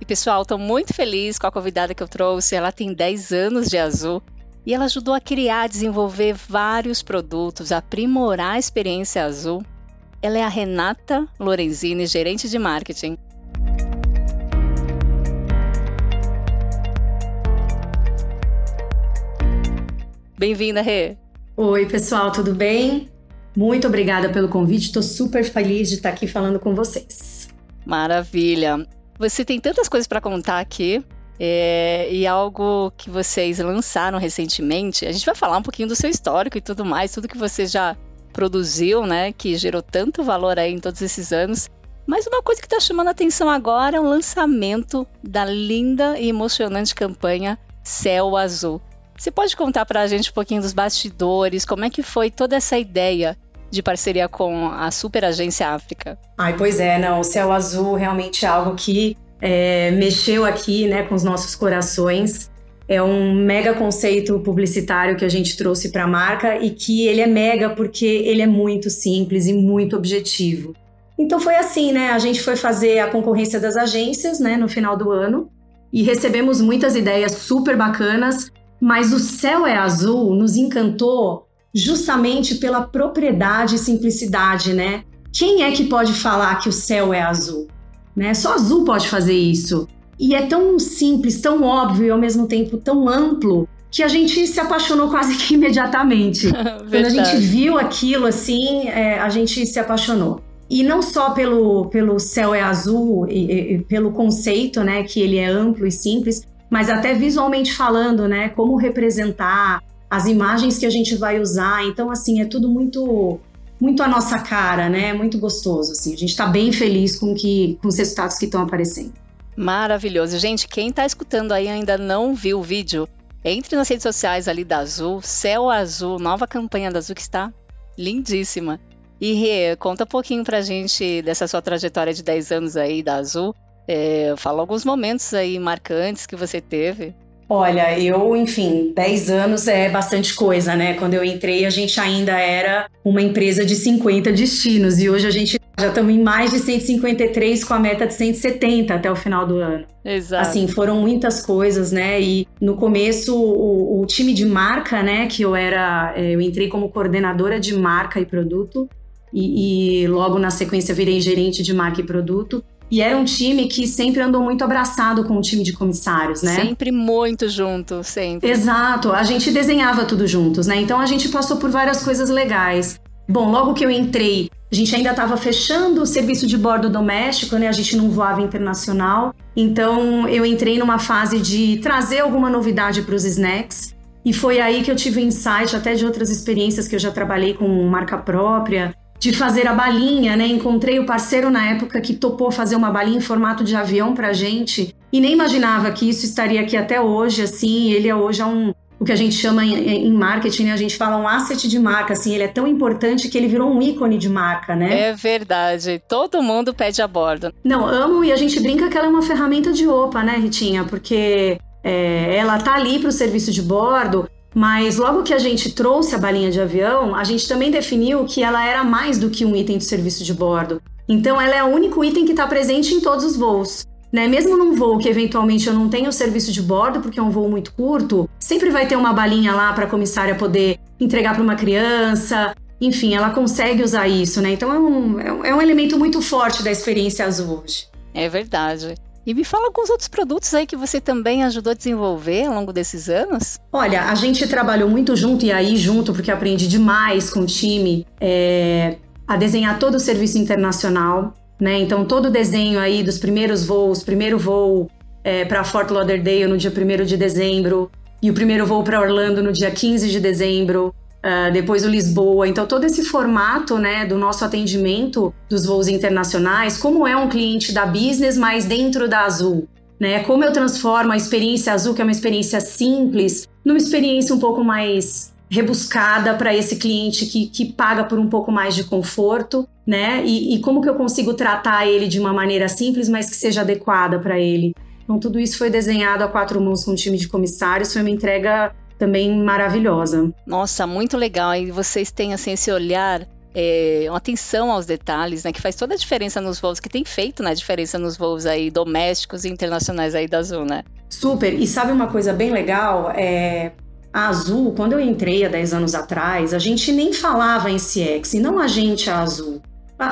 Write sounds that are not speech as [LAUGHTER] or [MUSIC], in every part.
E pessoal, estou muito feliz com a convidada que eu trouxe. Ela tem 10 anos de Azul e ela ajudou a criar, desenvolver vários produtos, aprimorar a experiência Azul. Ela é a Renata Lorenzini, gerente de marketing. Bem-vinda, Rê. Oi, pessoal, tudo bem? Muito obrigada pelo convite, estou super feliz de estar aqui falando com vocês. Maravilha. Você tem tantas coisas para contar aqui. É, e algo que vocês lançaram recentemente. A gente vai falar um pouquinho do seu histórico e tudo mais, tudo que você já produziu, né? Que gerou tanto valor aí em todos esses anos. Mas uma coisa que está chamando a atenção agora é o lançamento da linda e emocionante campanha Céu Azul. Você pode contar para a gente um pouquinho dos bastidores, como é que foi toda essa ideia de parceria com a Super Agência África. Ai, pois é, não, o Céu Azul realmente é algo que é, mexeu aqui, né, com os nossos corações. É um mega conceito publicitário que a gente trouxe para a marca e que ele é mega porque ele é muito simples e muito objetivo. Então foi assim, né? A gente foi fazer a concorrência das agências, né, no final do ano e recebemos muitas ideias super bacanas, mas o céu é azul nos encantou justamente pela propriedade e simplicidade, né? Quem é que pode falar que o céu é azul? Né? Só azul pode fazer isso. E é tão simples, tão óbvio e ao mesmo tempo tão amplo que a gente se apaixonou quase que imediatamente. [LAUGHS] Quando a gente viu aquilo assim, é, a gente se apaixonou. E não só pelo, pelo céu é azul e, e, pelo conceito, né, que ele é amplo e simples, mas até visualmente falando, né, como representar, as imagens que a gente vai usar. Então, assim, é tudo muito muito a nossa cara, né? Muito gostoso, assim. A gente está bem feliz com, que, com os resultados que estão aparecendo. Maravilhoso. Gente, quem está escutando aí ainda não viu o vídeo, entre nas redes sociais ali da Azul, Céu Azul, nova campanha da Azul que está lindíssima. E Rê, conta um pouquinho pra gente dessa sua trajetória de 10 anos aí da Azul. É, fala alguns momentos aí marcantes que você teve. Olha, eu, enfim, 10 anos é bastante coisa, né? Quando eu entrei, a gente ainda era uma empresa de 50 destinos e hoje a gente já estamos em mais de 153 com a meta de 170 até o final do ano. Exato. Assim, foram muitas coisas, né? E no começo, o, o time de marca, né? Que eu era, é, eu entrei como coordenadora de marca e produto e, e logo na sequência virei gerente de marca e produto. E era um time que sempre andou muito abraçado com o time de comissários, né? Sempre muito junto, sempre. Exato, a gente desenhava tudo juntos, né? Então a gente passou por várias coisas legais. Bom, logo que eu entrei, a gente ainda estava fechando o serviço de bordo doméstico, né? A gente não voava internacional. Então eu entrei numa fase de trazer alguma novidade para os snacks. E foi aí que eu tive insight até de outras experiências que eu já trabalhei com marca própria de fazer a balinha, né? Encontrei o parceiro na época que topou fazer uma balinha em formato de avião pra gente e nem imaginava que isso estaria aqui até hoje, assim. Ele é hoje é um o que a gente chama em, marketing, né? a gente fala um asset de marca, assim, ele é tão importante que ele virou um ícone de marca, né? É verdade, todo mundo pede a bordo. Não, amo e a gente brinca que ela é uma ferramenta de OPA, né, Ritinha? Porque é, ela tá ali para o serviço de bordo, mas logo que a gente trouxe a balinha de avião, a gente também definiu que ela era mais do que um item de serviço de bordo. Então ela é o único item que está presente em todos os voos. Né? Mesmo num voo que eventualmente eu não tenho serviço de bordo, porque é um voo muito curto, sempre vai ter uma balinha lá para a comissária poder entregar para uma criança. Enfim, ela consegue usar isso, né? Então é um, é um elemento muito forte da experiência azul hoje. É verdade. E me fala alguns outros produtos aí que você também ajudou a desenvolver ao longo desses anos. Olha, a gente trabalhou muito junto e aí junto, porque aprendi demais com o time, é, a desenhar todo o serviço internacional, né? Então todo o desenho aí dos primeiros voos, primeiro voo é, para Fort Lauderdale no dia 1 de dezembro e o primeiro voo para Orlando no dia 15 de dezembro. Uh, depois o Lisboa. Então, todo esse formato né, do nosso atendimento dos voos internacionais, como é um cliente da business, mas dentro da Azul. né? Como eu transformo a experiência azul, que é uma experiência simples, numa experiência um pouco mais rebuscada para esse cliente que, que paga por um pouco mais de conforto, né? E, e, como que eu consigo tratar ele de uma maneira simples, mas que seja adequada para ele. Então, tudo isso foi desenhado a quatro mãos com um time de comissários, foi uma entrega também maravilhosa. Nossa, muito legal. E vocês têm assim esse olhar é, uma atenção aos detalhes, né, que faz toda a diferença nos voos, que tem feito né, a diferença nos voos aí domésticos e internacionais aí da Azul, né? Super. E sabe uma coisa bem legal? É, a Azul, quando eu entrei há 10 anos atrás, a gente nem falava em CX, e não a gente, a Azul.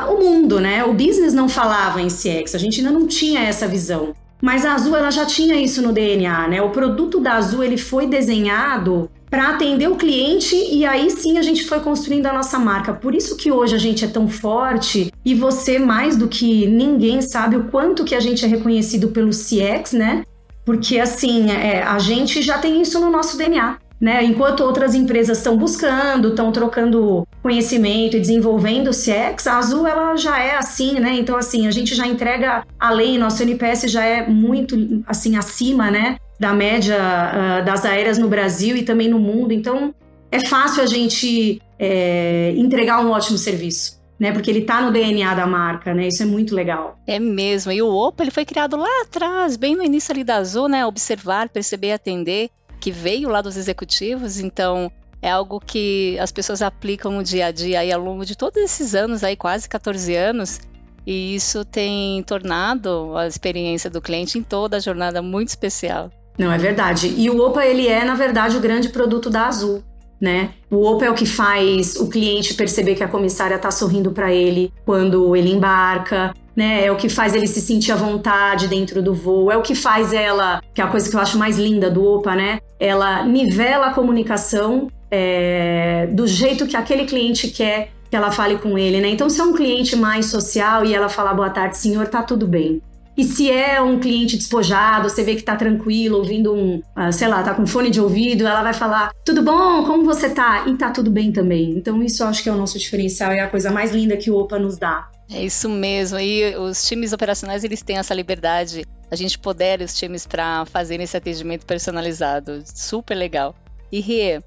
O mundo, né? O business não falava em CX, a gente ainda não tinha essa visão. Mas a Azul ela já tinha isso no DNA, né? O produto da Azul ele foi desenhado para atender o cliente e aí sim a gente foi construindo a nossa marca. Por isso que hoje a gente é tão forte e você mais do que ninguém sabe o quanto que a gente é reconhecido pelo CX, né? Porque assim, é, a gente já tem isso no nosso DNA. Né? Enquanto outras empresas estão buscando, estão trocando conhecimento e desenvolvendo o CX, a Azul ela já é assim, né? Então assim, a gente já entrega além, nosso NPS já é muito assim acima, né, da média uh, das aéreas no Brasil e também no mundo. Então é fácil a gente é, entregar um ótimo serviço. Né, porque ele está no DNA da marca, né? Isso é muito legal. É mesmo. E o Opa, ele foi criado lá atrás, bem no início ali da Azul, né? Observar, perceber, atender que veio lá dos executivos, então é algo que as pessoas aplicam no dia a dia aí ao longo de todos esses anos aí, quase 14 anos, e isso tem tornado a experiência do cliente em toda a jornada muito especial. Não, é verdade. E o Opa, ele é, na verdade, o grande produto da Azul. Né? O Opa é o que faz o cliente perceber que a comissária está sorrindo para ele quando ele embarca, né? É o que faz ele se sentir à vontade dentro do voo, é o que faz ela, que é a coisa que eu acho mais linda do OPA, né? Ela nivela a comunicação é, do jeito que aquele cliente quer que ela fale com ele, né? Então, se é um cliente mais social e ela falar boa tarde, senhor, tá tudo bem. E se é um cliente despojado, você vê que tá tranquilo, ouvindo um, uh, sei lá, tá com fone de ouvido, ela vai falar: tudo bom? Como você tá? E tá tudo bem também. Então, isso eu acho que é o nosso diferencial e é a coisa mais linda que o OPA nos dá. É isso mesmo. E os times operacionais eles têm essa liberdade. A gente poder os times para fazer esse atendimento personalizado. Super legal. E Rie,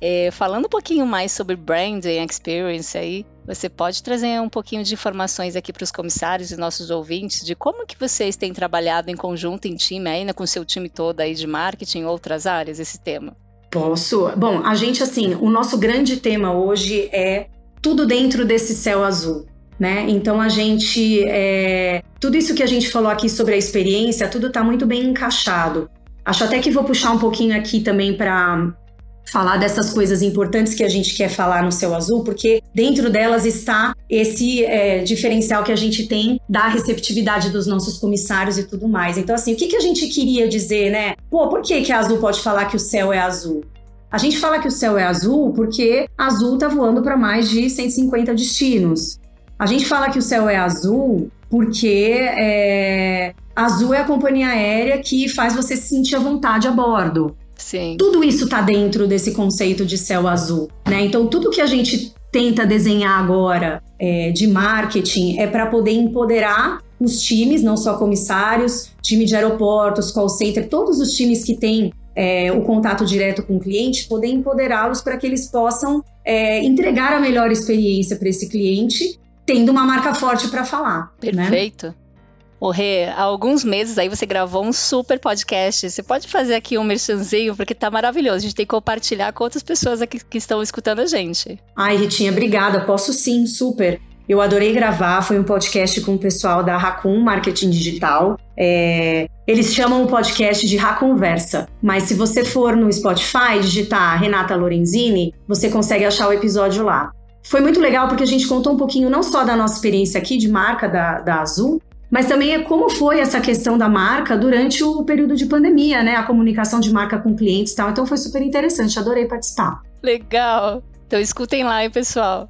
é, falando um pouquinho mais sobre branding experience aí, você pode trazer um pouquinho de informações aqui para os comissários e nossos ouvintes de como que vocês têm trabalhado em conjunto, em time, ainda com o seu time todo aí de marketing outras áreas, esse tema? Posso. Bom, a gente, assim, o nosso grande tema hoje é tudo dentro desse céu azul né? Então a gente, é, tudo isso que a gente falou aqui sobre a experiência, tudo está muito bem encaixado. Acho até que vou puxar um pouquinho aqui também para falar dessas coisas importantes que a gente quer falar no Céu Azul, porque dentro delas está esse é, diferencial que a gente tem da receptividade dos nossos comissários e tudo mais. Então, assim, o que, que a gente queria dizer, né? Pô, por que, que a Azul pode falar que o céu é azul? A gente fala que o céu é azul porque azul está voando para mais de 150 destinos. A gente fala que o céu é azul porque é, azul é a companhia aérea que faz você se sentir à vontade a bordo. Sim. Tudo isso está dentro desse conceito de céu azul, né? Então tudo que a gente tenta desenhar agora é, de marketing é para poder empoderar os times, não só comissários, time de aeroportos, call center, todos os times que têm é, o contato direto com o cliente, poder empoderá-los para que eles possam é, entregar a melhor experiência para esse cliente tendo uma marca forte para falar. Né? Perfeito. Né? O Rê, há alguns meses aí você gravou um super podcast. Você pode fazer aqui um merchanzinho, porque tá maravilhoso. A gente tem que compartilhar com outras pessoas aqui que estão escutando a gente. Ai, Ritinha, obrigada. Posso sim, super. Eu adorei gravar, foi um podcast com o pessoal da Racun Marketing Digital. É, eles chamam o podcast de Raconversa, mas se você for no Spotify digitar Renata Lorenzini, você consegue achar o episódio lá. Foi muito legal porque a gente contou um pouquinho não só da nossa experiência aqui de marca da, da Azul, mas também é como foi essa questão da marca durante o período de pandemia, né? A comunicação de marca com clientes e tal. Então foi super interessante, adorei participar. Legal! Então escutem lá, hein, pessoal.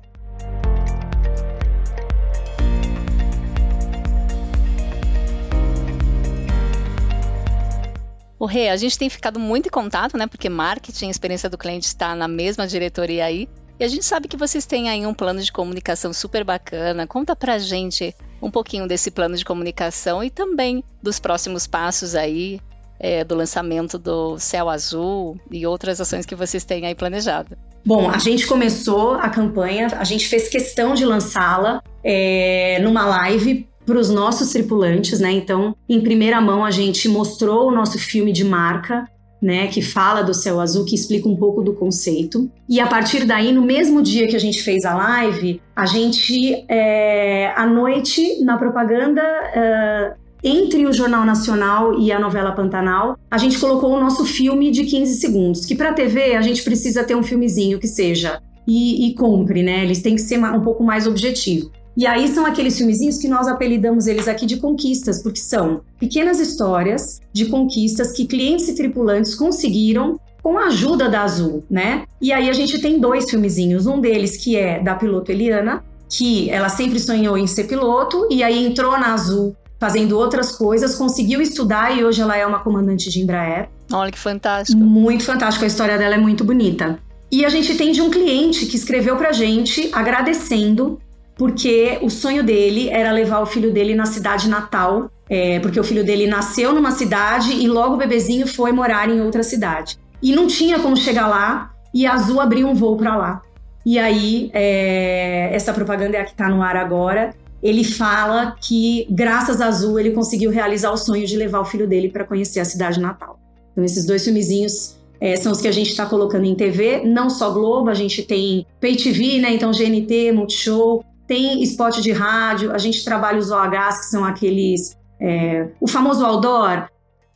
O Rê, a gente tem ficado muito em contato, né? Porque marketing experiência do cliente está na mesma diretoria aí. E a gente sabe que vocês têm aí um plano de comunicação super bacana. Conta pra gente um pouquinho desse plano de comunicação e também dos próximos passos aí é, do lançamento do Céu Azul e outras ações que vocês têm aí planejado. Bom, a gente começou a campanha, a gente fez questão de lançá-la é, numa live para os nossos tripulantes, né? Então, em primeira mão, a gente mostrou o nosso filme de marca, né? Que fala do céu azul, que explica um pouco do conceito. E a partir daí, no mesmo dia que a gente fez a live, a gente, é, à noite, na propaganda. É, entre o Jornal Nacional e a novela Pantanal, a gente colocou o nosso filme de 15 segundos, que para TV a gente precisa ter um filmezinho que seja e, e compre, né? Eles têm que ser um pouco mais objetivo. E aí são aqueles filmezinhos que nós apelidamos eles aqui de conquistas, porque são pequenas histórias de conquistas que clientes e tripulantes conseguiram com a ajuda da Azul, né? E aí a gente tem dois filmezinhos, um deles que é da piloto Eliana, que ela sempre sonhou em ser piloto e aí entrou na Azul fazendo outras coisas, conseguiu estudar e hoje ela é uma comandante de Embraer. Olha que fantástico. Muito fantástico, a história dela é muito bonita. E a gente tem de um cliente que escreveu pra gente agradecendo porque o sonho dele era levar o filho dele na cidade natal, é, porque o filho dele nasceu numa cidade e logo o bebezinho foi morar em outra cidade. E não tinha como chegar lá, e a Azul abriu um voo para lá. E aí, é, essa propaganda é a que está no ar agora. Ele fala que, graças a Azul, ele conseguiu realizar o sonho de levar o filho dele para conhecer a cidade natal. Então, esses dois filmezinhos é, são os que a gente está colocando em TV, não só Globo, a gente tem Pay TV, né? Então, GNT, Multishow, tem spot de rádio, a gente trabalha os OHs, que são aqueles. É, o famoso outdoor,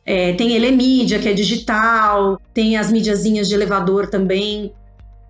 é, tem Elemídia, que é digital, tem as mídiazinhas de elevador também.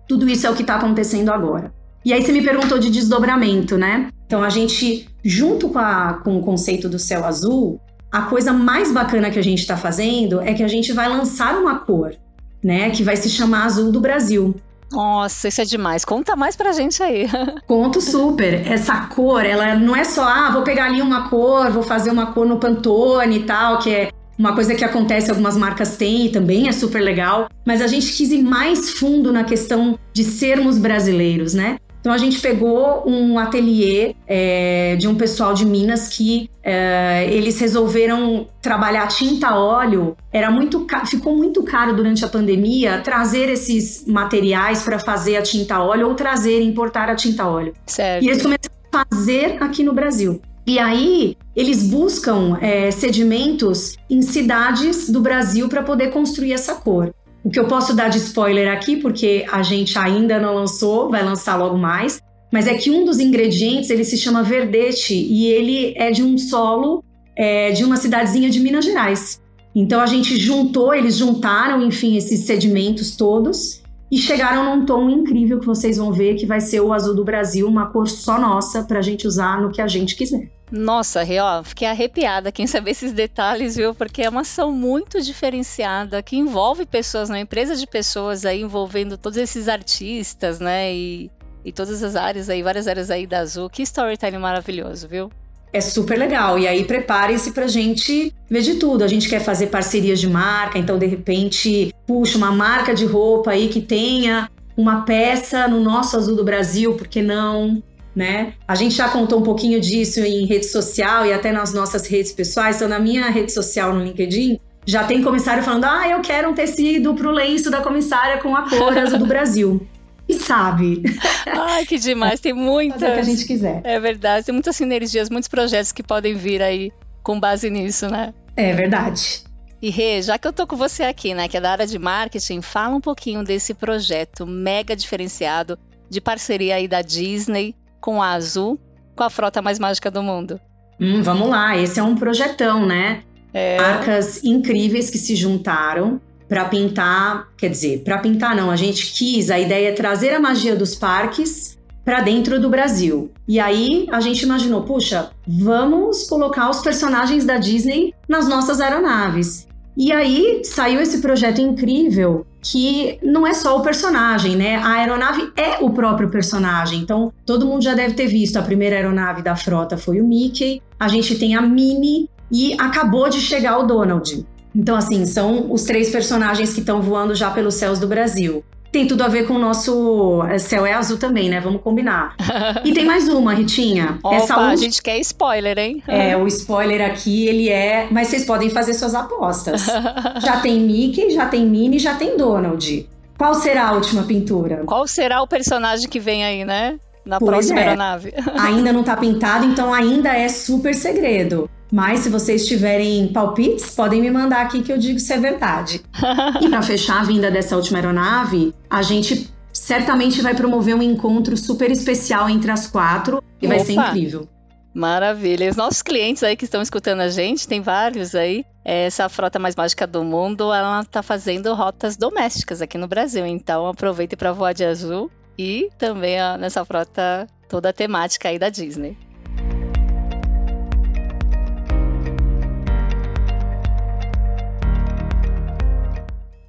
Tudo isso é o que está acontecendo agora. E aí você me perguntou de desdobramento, né? Então a gente, junto com, a, com o conceito do céu azul, a coisa mais bacana que a gente está fazendo é que a gente vai lançar uma cor, né? Que vai se chamar Azul do Brasil. Nossa, isso é demais. Conta mais pra gente aí. [LAUGHS] Conto super. Essa cor, ela não é só, ah, vou pegar ali uma cor, vou fazer uma cor no Pantone e tal, que é uma coisa que acontece, algumas marcas têm e também é super legal. Mas a gente quis ir mais fundo na questão de sermos brasileiros, né? Então a gente pegou um ateliê é, de um pessoal de Minas que é, eles resolveram trabalhar tinta óleo. Era muito ficou muito caro durante a pandemia trazer esses materiais para fazer a tinta óleo ou trazer importar a tinta óleo. Certo. E eles começaram a fazer aqui no Brasil. E aí eles buscam é, sedimentos em cidades do Brasil para poder construir essa cor. O que eu posso dar de spoiler aqui, porque a gente ainda não lançou, vai lançar logo mais, mas é que um dos ingredientes ele se chama verdete e ele é de um solo é, de uma cidadezinha de Minas Gerais. Então a gente juntou, eles juntaram, enfim, esses sedimentos todos e chegaram num tom incrível que vocês vão ver que vai ser o azul do Brasil, uma cor só nossa para a gente usar no que a gente quiser. Nossa, ó, fiquei arrepiada quem saber esses detalhes, viu? Porque é uma ação muito diferenciada que envolve pessoas, uma empresa de pessoas aí envolvendo todos esses artistas, né? E, e todas as áreas aí, várias áreas aí da Azul. Que storytelling maravilhoso, viu? É super legal. E aí preparem-se pra gente ver de tudo. A gente quer fazer parcerias de marca, então de repente, puxa, uma marca de roupa aí que tenha uma peça no nosso Azul do Brasil, por que não? Né? A gente já contou um pouquinho disso em rede social e até nas nossas redes pessoais. Então, na minha rede social no LinkedIn, já tem comissário falando: ah, eu quero um tecido pro lenço da comissária com a cor azul do Brasil. [LAUGHS] E sabe. [LAUGHS] Ai, que demais. Tem muitas. Fazer o que a gente quiser. É verdade. Tem muitas sinergias, muitos projetos que podem vir aí com base nisso, né? É verdade. E Rê, já que eu tô com você aqui, né, que é da área de marketing, fala um pouquinho desse projeto mega diferenciado de parceria aí da Disney com a Azul, com a frota mais mágica do mundo. Hum, vamos lá, esse é um projetão, né? É... Marcas incríveis que se juntaram para pintar, quer dizer, para pintar não, a gente quis, a ideia é trazer a magia dos parques para dentro do Brasil. E aí a gente imaginou, puxa, vamos colocar os personagens da Disney nas nossas aeronaves. E aí saiu esse projeto incrível que não é só o personagem, né? A aeronave é o próprio personagem. Então, todo mundo já deve ter visto. A primeira aeronave da frota foi o Mickey, a gente tem a Minnie e acabou de chegar o Donald. Então, assim, são os três personagens que estão voando já pelos céus do Brasil. Tem tudo a ver com o nosso é, céu é azul também, né? Vamos combinar. [LAUGHS] E tem mais uma, Ritinha. Opa, Essa última... a gente quer spoiler, hein? É, o spoiler aqui, ele é... Mas vocês podem fazer suas apostas. [LAUGHS] já tem Mickey, já tem Minnie, já tem Donald. Qual será a última pintura? Qual será o personagem que vem aí, né? Na pois próxima é. aeronave. ainda não tá pintado, então ainda é super segredo. Mas se vocês tiverem palpites, podem me mandar aqui que eu digo se é verdade. [LAUGHS] e para fechar a vinda dessa última aeronave, a gente certamente vai promover um encontro super especial entre as quatro e Opa. vai ser incrível. Maravilha. E os nossos clientes aí que estão escutando a gente, tem vários aí. Essa frota mais mágica do mundo, ela está fazendo rotas domésticas aqui no Brasil. Então aproveite para voar de azul e também nessa frota toda temática aí da Disney.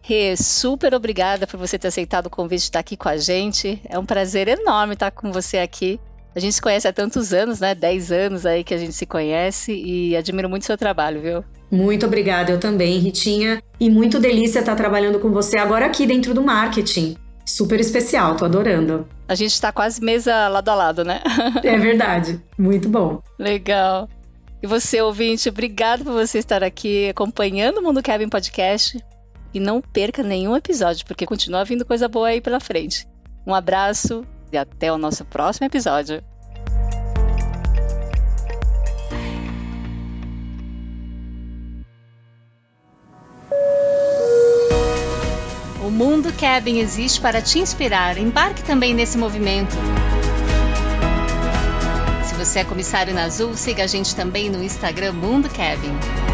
Rê, super obrigada por você ter aceitado o convite de estar aqui com a gente. É um prazer enorme estar com você aqui. A gente se conhece há tantos anos, né? Dez anos aí que a gente se conhece e admiro muito o seu trabalho, viu? Muito obrigada, eu também, Ritinha. E muito delícia estar trabalhando com você agora aqui dentro do marketing. Super especial, tô adorando. A gente está quase mesa lado a lado, né? [LAUGHS] é verdade, muito bom. Legal. E você, ouvinte, obrigado por você estar aqui acompanhando o Mundo Kevin Podcast e não perca nenhum episódio, porque continua vindo coisa boa aí pela frente. Um abraço e até o nosso próximo episódio. O Mundo Cabin existe para te inspirar. Embarque também nesse movimento. Se você é comissário na Azul, siga a gente também no Instagram Mundo Cabin.